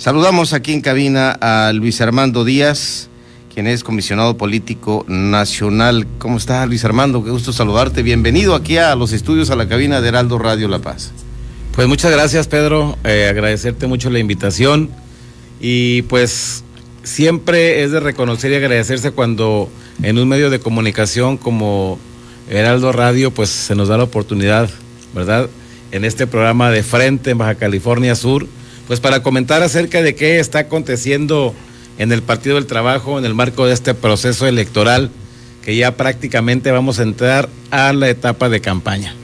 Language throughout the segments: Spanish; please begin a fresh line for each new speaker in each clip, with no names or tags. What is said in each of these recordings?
Saludamos aquí en cabina a Luis Armando Díaz, quien es comisionado político nacional. ¿Cómo está Luis Armando? Qué gusto saludarte. Bienvenido aquí a los estudios, a la cabina de Heraldo Radio La Paz.
Pues muchas gracias Pedro, eh, agradecerte mucho la invitación y pues siempre es de reconocer y agradecerse cuando en un medio de comunicación como Heraldo Radio pues se nos da la oportunidad, ¿verdad? En este programa de frente en Baja California Sur, pues para comentar acerca de qué está aconteciendo en el Partido del Trabajo en el marco de este proceso electoral que ya prácticamente vamos a entrar a la etapa de campaña.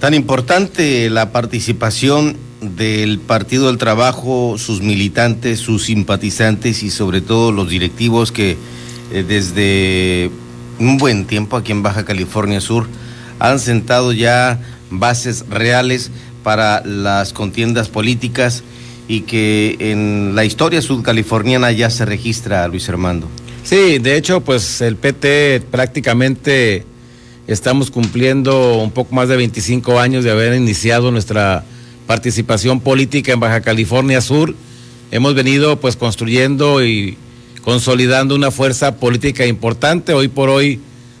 Tan importante la participación del Partido del Trabajo, sus militantes, sus simpatizantes y sobre todo los directivos que eh, desde un buen tiempo aquí en Baja California Sur han sentado ya bases reales para las contiendas políticas y que en la historia sudcaliforniana ya se registra, Luis Armando.
Sí, de hecho, pues el PT prácticamente Estamos cumpliendo un poco más de 25 años de haber iniciado nuestra participación política en Baja California Sur. Hemos venido pues construyendo y consolidando una fuerza política importante. Hoy por hoy,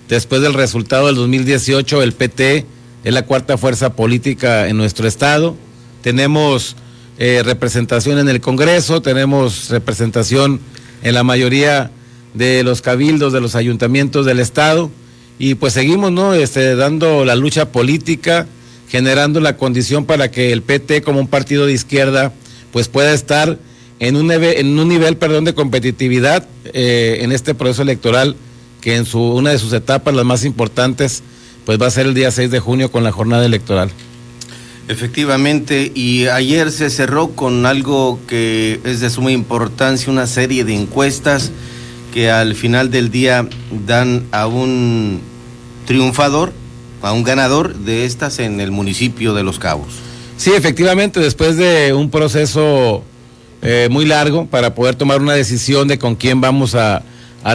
después del resultado del 2018, el PT es la cuarta fuerza política en nuestro estado. Tenemos eh, representación en el Congreso, tenemos representación en la mayoría de los cabildos de los ayuntamientos del estado y pues seguimos, ¿no? Este, dando la lucha política, generando la condición para que el PT como un partido de izquierda pues pueda estar en un, en un nivel, perdón, de competitividad eh, en este proceso electoral que en su, una de sus etapas, las más importantes, pues va a ser el día 6 de junio con la jornada electoral.
Efectivamente, y ayer se cerró con algo que es de suma importancia, una serie de encuestas que al final del día dan a un triunfador, a un ganador de estas en el municipio de Los Cabos.
Sí, efectivamente, después de un proceso eh, muy largo para poder tomar una decisión de con quién vamos a,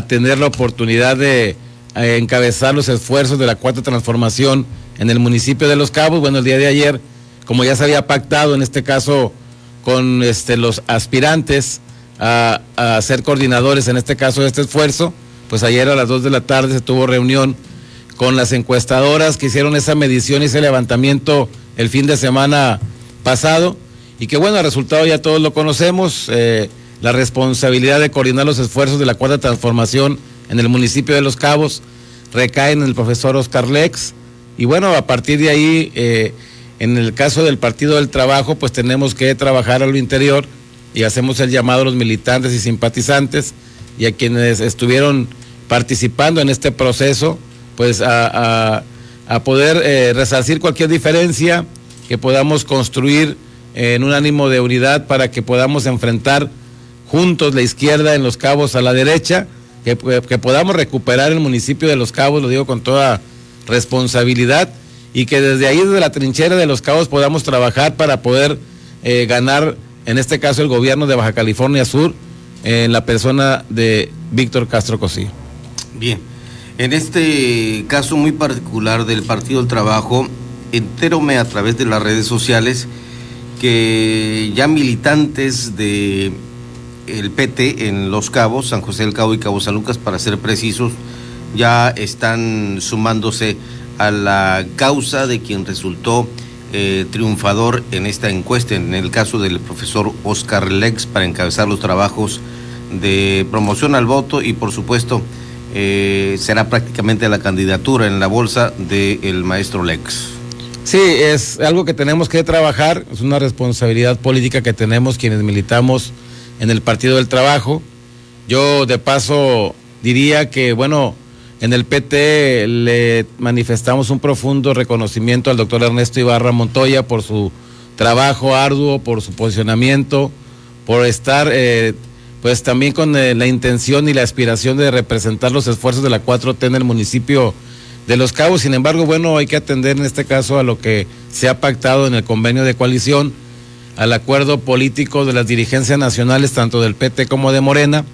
tener la oportunidad de eh, encabezar los esfuerzos de la cuarta transformación en el municipio de Los Cabos, bueno, el día de ayer, como ya se había pactado en este caso con este, los aspirantes a, a ser coordinadores en este caso de este esfuerzo, pues ayer a las 2 de la tarde se tuvo reunión con las encuestadoras que hicieron esa medición y ese levantamiento el fin de semana pasado. Y que bueno, el resultado ya todos lo conocemos, eh, la responsabilidad de coordinar los esfuerzos de la cuarta transformación en el municipio de Los Cabos recae en el profesor Oscar Lex. Y bueno, a partir de ahí, eh, en el caso del Partido del Trabajo, pues tenemos que trabajar a lo interior y hacemos el llamado a los militantes y simpatizantes y a quienes estuvieron participando en este proceso pues a, poder eh, resarcir cualquier diferencia, que podamos construir en un ánimo de unidad para que podamos enfrentar juntos la izquierda en Los Cabos a la derecha, que, que podamos recuperar el municipio de Los Cabos, lo digo con toda responsabilidad, y que desde ahí, desde la trinchera de Los Cabos, podamos trabajar para poder eh, ganar, en este caso, el gobierno de Baja California Sur, en la persona de Víctor Castro Cosí.
Bien. En este caso muy particular del Partido del Trabajo, entérome a través de las redes sociales que ya militantes de el PT en Los Cabos, San José del Cabo y Cabo San Lucas, para ser precisos, ya están sumándose a la causa de quien resultó eh, triunfador en esta encuesta, en el caso del profesor Oscar Lex, para encabezar los trabajos de promoción al voto y por supuesto eh, será prácticamente la candidatura en la bolsa del maestro Lex.
Sí, es algo que tenemos que trabajar, es una responsabilidad política que tenemos quienes militamos en el Partido del Trabajo. Yo de paso diría que, bueno, en el PT le manifestamos un profundo reconocimiento al doctor Ernesto Ibarra Montoya por su trabajo arduo, por su posicionamiento, por estar eh, pues también con eh, la intención y la aspiración de representar los esfuerzos de la 4T en el municipio de Los Cabos. Sin embargo, bueno, hay que atender en este caso a lo que se ha pactado en el convenio de coalición, al acuerdo político de las dirigencias nacionales, tanto del PT como de Morena,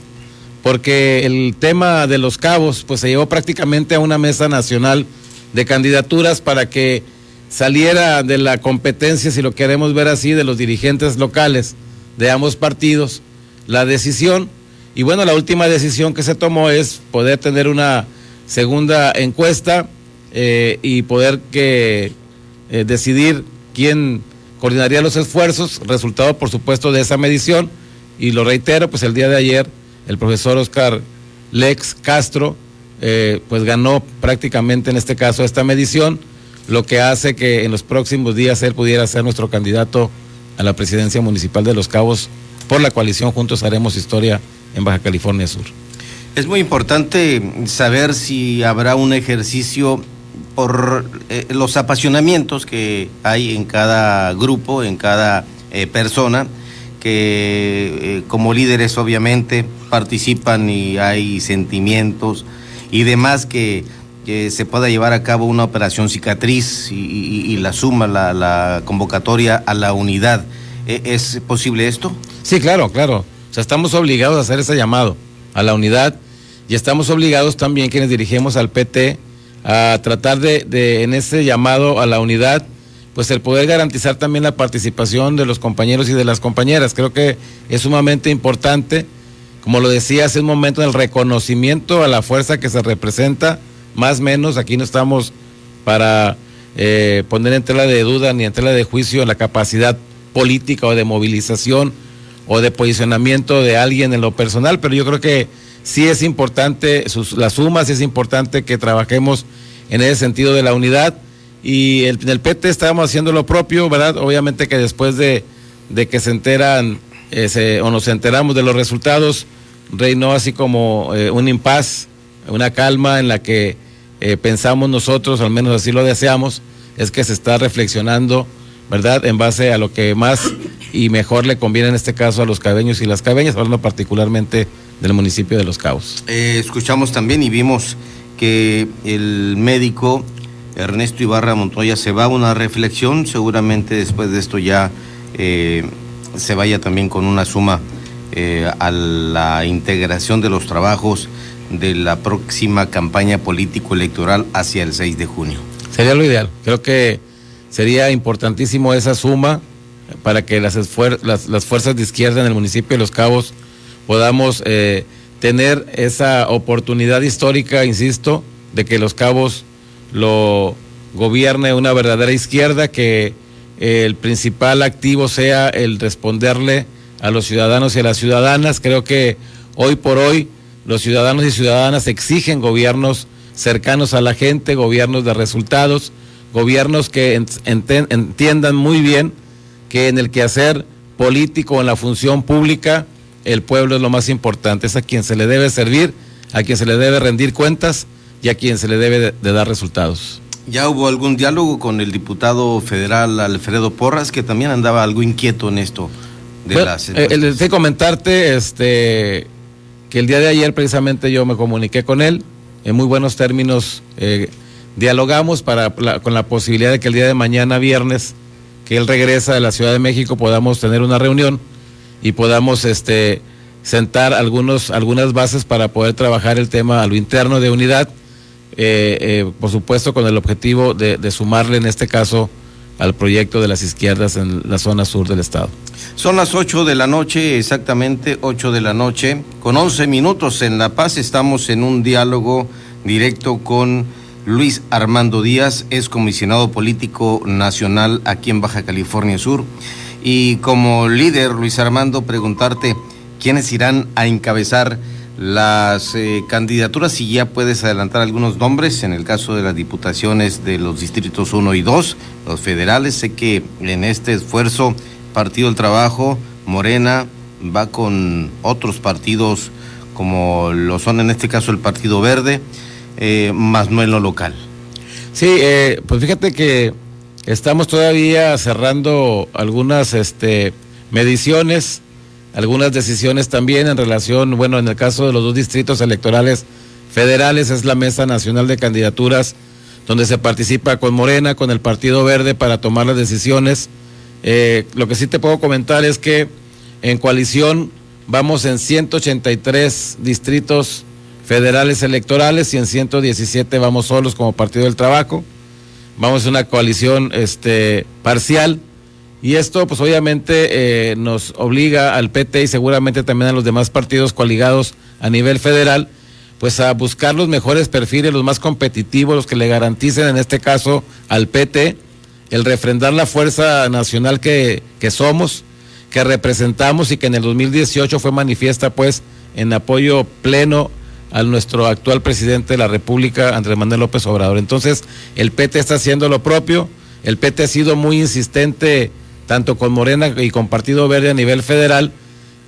porque el tema de Los Cabos, pues se llevó prácticamente a una mesa nacional de candidaturas para que saliera de la competencia, si lo queremos ver así, de los dirigentes locales de ambos partidos la decisión. Y bueno, la última decisión que se tomó es poder tener una segunda encuesta eh, y poder que eh, decidir quién coordinaría los esfuerzos, resultado por supuesto de esa medición. Y lo reitero, pues el día de ayer el profesor Oscar Lex Castro eh, pues ganó prácticamente en este caso esta medición, lo que hace que en los próximos días él pudiera ser nuestro candidato a la presidencia municipal de Los Cabos por la coalición Juntos Haremos Historia en Baja California Sur.
Es muy importante saber si habrá un ejercicio por eh, los apasionamientos que hay en cada grupo, en cada eh, persona, que como líderes obviamente participan y hay sentimientos, y demás que, se pueda llevar a cabo una operación cicatriz y, la suma, la, convocatoria a la unidad. ¿E, ¿Es posible esto?
Sí, claro, claro. O sea, estamos obligados a hacer ese llamado a la unidad y estamos obligados también quienes dirigimos al PT a tratar de, en ese llamado a la unidad, pues el poder garantizar también la participación de los compañeros y de las compañeras. Creo que es sumamente importante como lo decía hace un momento, el reconocimiento a la fuerza que se representa, más o menos, aquí no estamos para eh, poner en tela de duda ni en tela de juicio la capacidad política o de movilización o de posicionamiento de alguien en lo personal, pero yo creo que sí es importante sus, las sumas, sí es importante que trabajemos en ese sentido de la unidad y el, en el PT estamos haciendo lo propio, ¿verdad? Obviamente que después de, de que se enteran o nos enteramos de los resultados, reinó así como eh, un impas, una calma en la que eh, pensamos nosotros, al menos así lo deseamos, es que se está reflexionando, ¿verdad?, en base a lo que más y mejor le conviene en este caso a los cabeños y las cabeñas, hablando particularmente del municipio de Los Cabos.
Eh, escuchamos también y vimos que el médico Ernesto Ibarra Montoya se va a una reflexión, seguramente después de esto ya se vaya también con una suma eh, a la integración de los trabajos de la próxima campaña político-electoral hacia el 6 de junio.
Sería lo ideal. Creo que sería importantísimo esa suma para que las, las, fuerzas de izquierda en el municipio de Los Cabos podamos eh, tener esa oportunidad histórica, insisto, de que Los Cabos lo gobierne una verdadera izquierda que el principal activo sea el responderle a los ciudadanos y a las ciudadanas. Creo que hoy por hoy los ciudadanos y ciudadanas exigen gobiernos cercanos a la gente, gobiernos de resultados, gobiernos que entiendan muy bien que en el quehacer político, en la función pública, el pueblo es lo más importante, es a quien se le debe servir, a quien se le debe rendir cuentas y a quien se le debe de dar resultados.
¿Ya hubo algún diálogo con el diputado federal Alfredo Porras, que también andaba algo inquieto en esto
de las... Eh, comentarte este, que el día de ayer precisamente yo me comuniqué con él, en muy buenos términos eh, dialogamos para, con la posibilidad de que el día de mañana, viernes, que él regresa de la Ciudad de México, podamos tener una reunión y podamos este, sentar algunos, algunas bases para poder trabajar el tema a lo interno de unidad eh, eh, por supuesto con el objetivo de, sumarle en este caso al proyecto de las izquierdas en la zona sur del estado.
Son las 8 de la noche, exactamente 8 de la noche, con 11 minutos en La Paz estamos en un diálogo directo con Luis Armando Díaz, es comisionado político nacional aquí en Baja California Sur. Y como líder, Luis Armando, preguntarte quiénes irán a encabezar las eh, candidaturas, si ya puedes adelantar algunos nombres, en el caso de las diputaciones de los distritos 1 y 2, los federales, sé que en este esfuerzo, Partido del Trabajo, Morena, va con otros partidos como lo son en este caso el Partido Verde, eh, más no en lo local.
Sí, eh, pues fíjate que estamos todavía cerrando algunas este, mediciones algunas decisiones también en relación, bueno, en el caso de los dos distritos electorales federales es la Mesa Nacional de Candidaturas, donde se participa con Morena, con el Partido Verde para tomar las decisiones. Eh, lo que sí te puedo comentar es que en coalición vamos en 183 distritos federales electorales y en 117 vamos solos como Partido del Trabajo. Vamos en una coalición este, parcial Y esto, pues obviamente, eh, nos obliga al PT y seguramente también a los demás partidos coaligados a nivel federal, pues a buscar los mejores perfiles, los más competitivos, los que le garanticen, en este caso, al PT, el refrendar la fuerza nacional que, que somos, que representamos y que en el 2018 fue manifiesta, pues, en apoyo pleno a nuestro actual presidente de la República, Andrés Manuel López Obrador. Entonces, el PT está haciendo lo propio, el PT ha sido muy insistente tanto con Morena y con Partido Verde a nivel federal,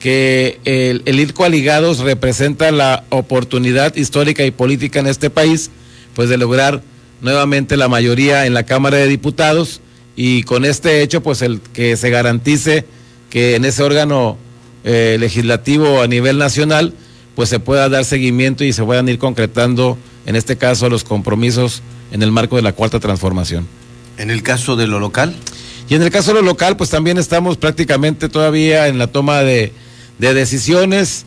que el, el ir coaligados representa la oportunidad histórica y política en este país, pues de lograr nuevamente la mayoría en la Cámara de Diputados y con este hecho, pues el que se garantice que en ese órgano eh, legislativo a nivel nacional, pues se pueda dar seguimiento y se puedan ir concretando, en este caso, los compromisos en el marco de la cuarta transformación.
En el caso de lo local.
Y en el caso de lo local, pues también estamos prácticamente todavía en la toma de, de decisiones.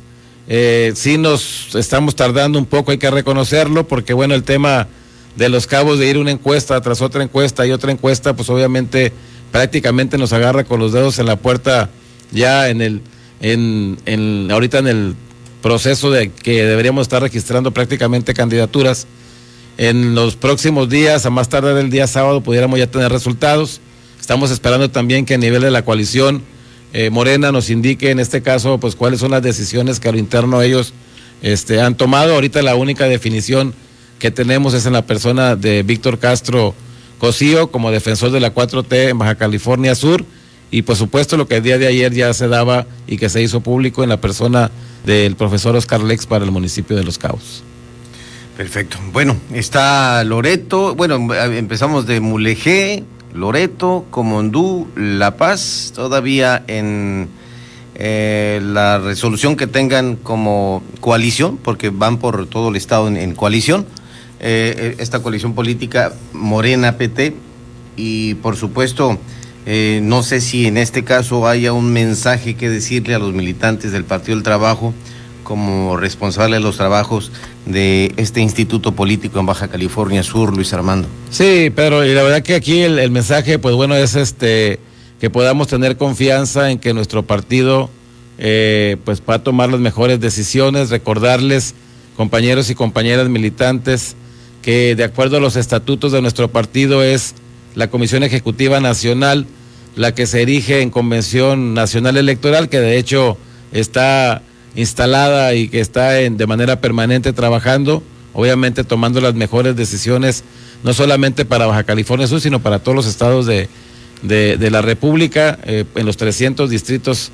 Eh, sí nos estamos tardando un poco, hay que reconocerlo, porque bueno, el tema de los cabos de ir una encuesta tras otra encuesta y otra encuesta, pues obviamente prácticamente nos agarra con los dedos en la puerta ya en el, en, en ahorita en el proceso de que deberíamos estar registrando prácticamente candidaturas. En los próximos días, a más tarde del día sábado, pudiéramos ya tener resultados. Estamos esperando también que a nivel de la coalición eh, Morena nos indique en este caso pues cuáles son las decisiones que a lo interno ellos este, han tomado. Ahorita la única definición que tenemos es en la persona de Víctor Castro Cosío como defensor de la 4T en Baja California Sur y por supuesto lo que el día de ayer ya se daba y que se hizo público en la persona del profesor Oscar Lex para el municipio de Los Cabos.
Perfecto. Bueno, está Loreto, bueno, empezamos de Mulegé, Loreto, Comondú, La Paz, todavía en eh, la resolución que tengan como coalición, porque van por todo el estado en, coalición, eh, esta coalición política Morena PT, y por supuesto eh, no sé si en este caso haya un mensaje que decirle a los militantes del Partido del Trabajo como responsable de los trabajos de este instituto político en Baja California Sur, Luis Armando.
Sí, pero y la verdad que aquí el, mensaje, pues bueno, es este que podamos tener confianza en que nuestro partido eh, pues va a tomar las mejores decisiones, recordarles, compañeros y compañeras militantes, que de acuerdo a los estatutos de nuestro partido es la Comisión Ejecutiva Nacional la que se erige en Convención Nacional Electoral, que de hecho está instalada y que está en, de manera permanente trabajando, obviamente tomando las mejores decisiones, no solamente para Baja California Sur, sino para todos los estados de, de, la República, eh, en los 300 distritos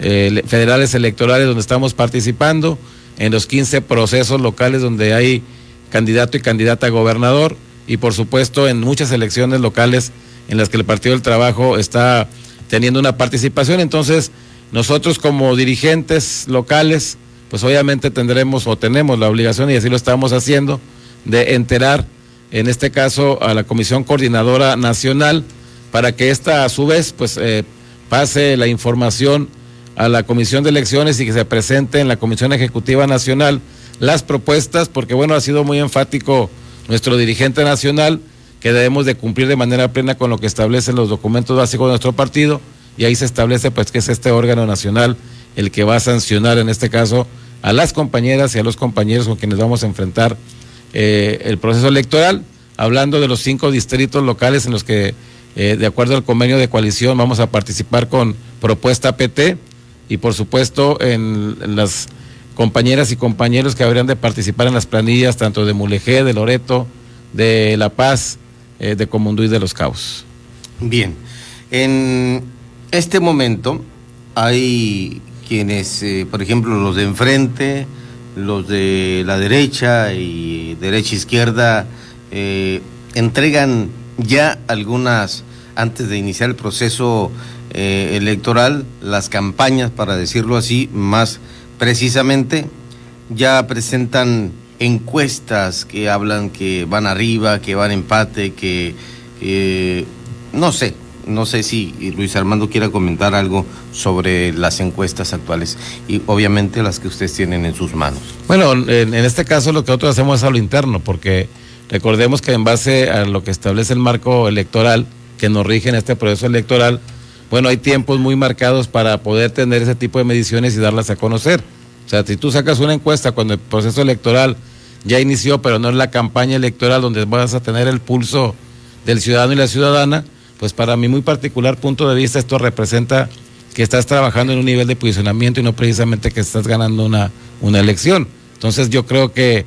eh, federales electorales donde estamos participando, en los 15 procesos locales donde hay candidato y candidata a gobernador, y por supuesto en muchas elecciones locales en las que el Partido del Trabajo está teniendo una participación. Entonces, nosotros como dirigentes locales, pues obviamente tendremos o tenemos la obligación, y así lo estamos haciendo, de enterar, en este caso, a la Comisión Coordinadora Nacional, para que ésta a su vez, pues, eh, pase la información a la Comisión de Elecciones y que se presente en la Comisión Ejecutiva Nacional las propuestas, porque bueno, ha sido muy enfático nuestro dirigente nacional que debemos de cumplir de manera plena con lo que establecen los documentos básicos de nuestro partido y ahí se establece pues que es este órgano nacional el que va a sancionar en este caso a las compañeras y a los compañeros con quienes vamos a enfrentar eh, el proceso electoral, hablando de los cinco distritos locales en los que eh, de acuerdo al convenio de coalición vamos a participar con propuesta PT y por supuesto en, las compañeras y compañeros que habrían de participar en las planillas tanto de Mulegé, de Loreto, de La Paz, eh, de Comundú y de Los Cabos.
Bien, en este momento hay quienes, eh, por ejemplo, los de enfrente, los de la derecha y derecha-izquierda, eh, entregan ya algunas, antes de iniciar el proceso electoral, las campañas, para decirlo así, más precisamente, ya presentan encuestas que hablan que van arriba, que van empate, que no sé, no sé si Luis Armando quiera comentar algo sobre las encuestas actuales y obviamente las que ustedes tienen en sus manos.
Bueno, en, este caso lo que nosotros hacemos es a lo interno, porque recordemos que en base a lo que establece el marco electoral que nos rige en este proceso electoral, bueno, hay tiempos muy marcados para poder tener ese tipo de mediciones y darlas a conocer. O sea, si tú sacas una encuesta cuando el proceso electoral ya inició, pero no es la campaña electoral donde vas a tener el pulso del ciudadano y la ciudadana, pues para mi muy particular punto de vista esto representa que estás trabajando en un nivel de posicionamiento y no precisamente que estás ganando una, una elección. Entonces yo creo que,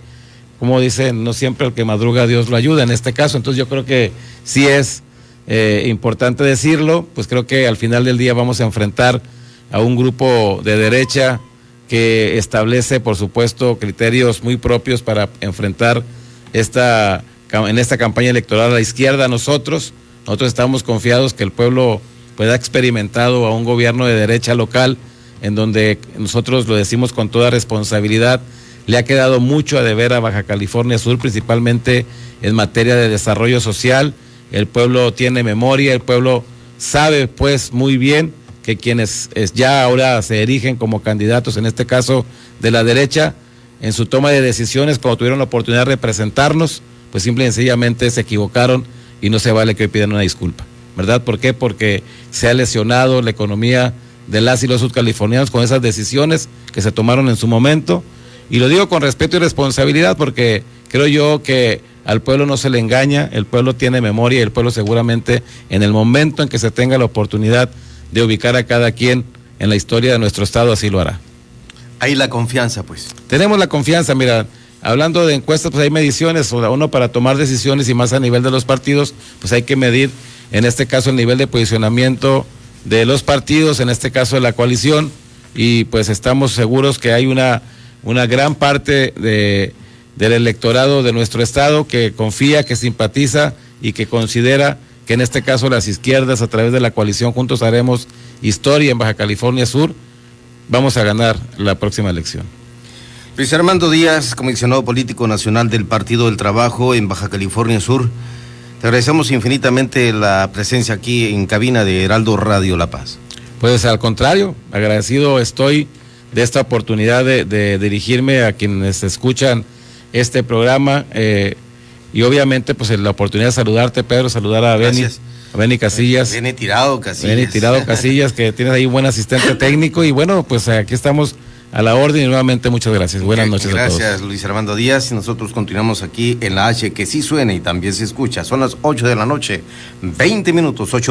como dicen, no siempre el que madruga Dios lo ayuda en este caso, entonces yo creo que sí es eh, importante decirlo, pues creo que al final del día vamos a enfrentar a un grupo de derecha que establece, por supuesto, criterios muy propios para enfrentar esta, en esta campaña electoral a la izquierda. Nosotros, nosotros estamos confiados que el pueblo pueda ha experimentado a un gobierno de derecha local en donde nosotros lo decimos con toda responsabilidad, le ha quedado mucho a deber a Baja California Sur, principalmente en materia de desarrollo social, el pueblo tiene memoria, el pueblo sabe pues muy bien que quienes ya ahora se erigen como candidatos, en este caso de la derecha, en su toma de decisiones, cuando tuvieron la oportunidad de representarnos, pues simple y sencillamente se equivocaron y no se vale que hoy pidan una disculpa. ¿Verdad? ¿Por qué? Porque se ha lesionado la economía de las y los subcalifornianos con esas decisiones que se tomaron en su momento. Y lo digo con respeto y responsabilidad porque creo yo que al pueblo no se le engaña, el pueblo tiene memoria y el pueblo seguramente en el momento en que se tenga la oportunidad de ubicar a cada quien en la historia de nuestro estado así lo hará.
Hay la confianza, pues.
Tenemos la confianza, mira, hablando de encuestas, pues hay mediciones, uno para tomar decisiones y más a nivel de los partidos, pues hay que medir, en este caso, el nivel de posicionamiento de los partidos, en este caso de la coalición, y pues estamos seguros que hay una, una gran parte de del electorado de nuestro estado que confía, que simpatiza y que considera que en este caso las izquierdas a través de la coalición Juntos Haremos Historia en Baja California Sur, vamos a ganar la próxima elección.
Luis Armando Díaz, comisionado político nacional del Partido del Trabajo en Baja California Sur, te agradecemos infinitamente la presencia aquí en cabina de Heraldo Radio La Paz.
Pues al contrario, agradecido estoy de esta oportunidad de, de dirigirme a quienes escuchan este programa. Eh, y obviamente, pues la oportunidad de saludarte, Pedro, saludar a Beni, a Beni Casillas.
Viene tirado Casillas.
Beni tirado Casillas, que tienes ahí un buen asistente técnico. Y bueno, pues aquí estamos a la orden y nuevamente muchas gracias. Buenas noches
gracias, a todos. Gracias, Luis Armando Díaz. Y nosotros continuamos aquí en la H, que sí suena y también se escucha. Son las 8 de la noche, 20 minutos, 8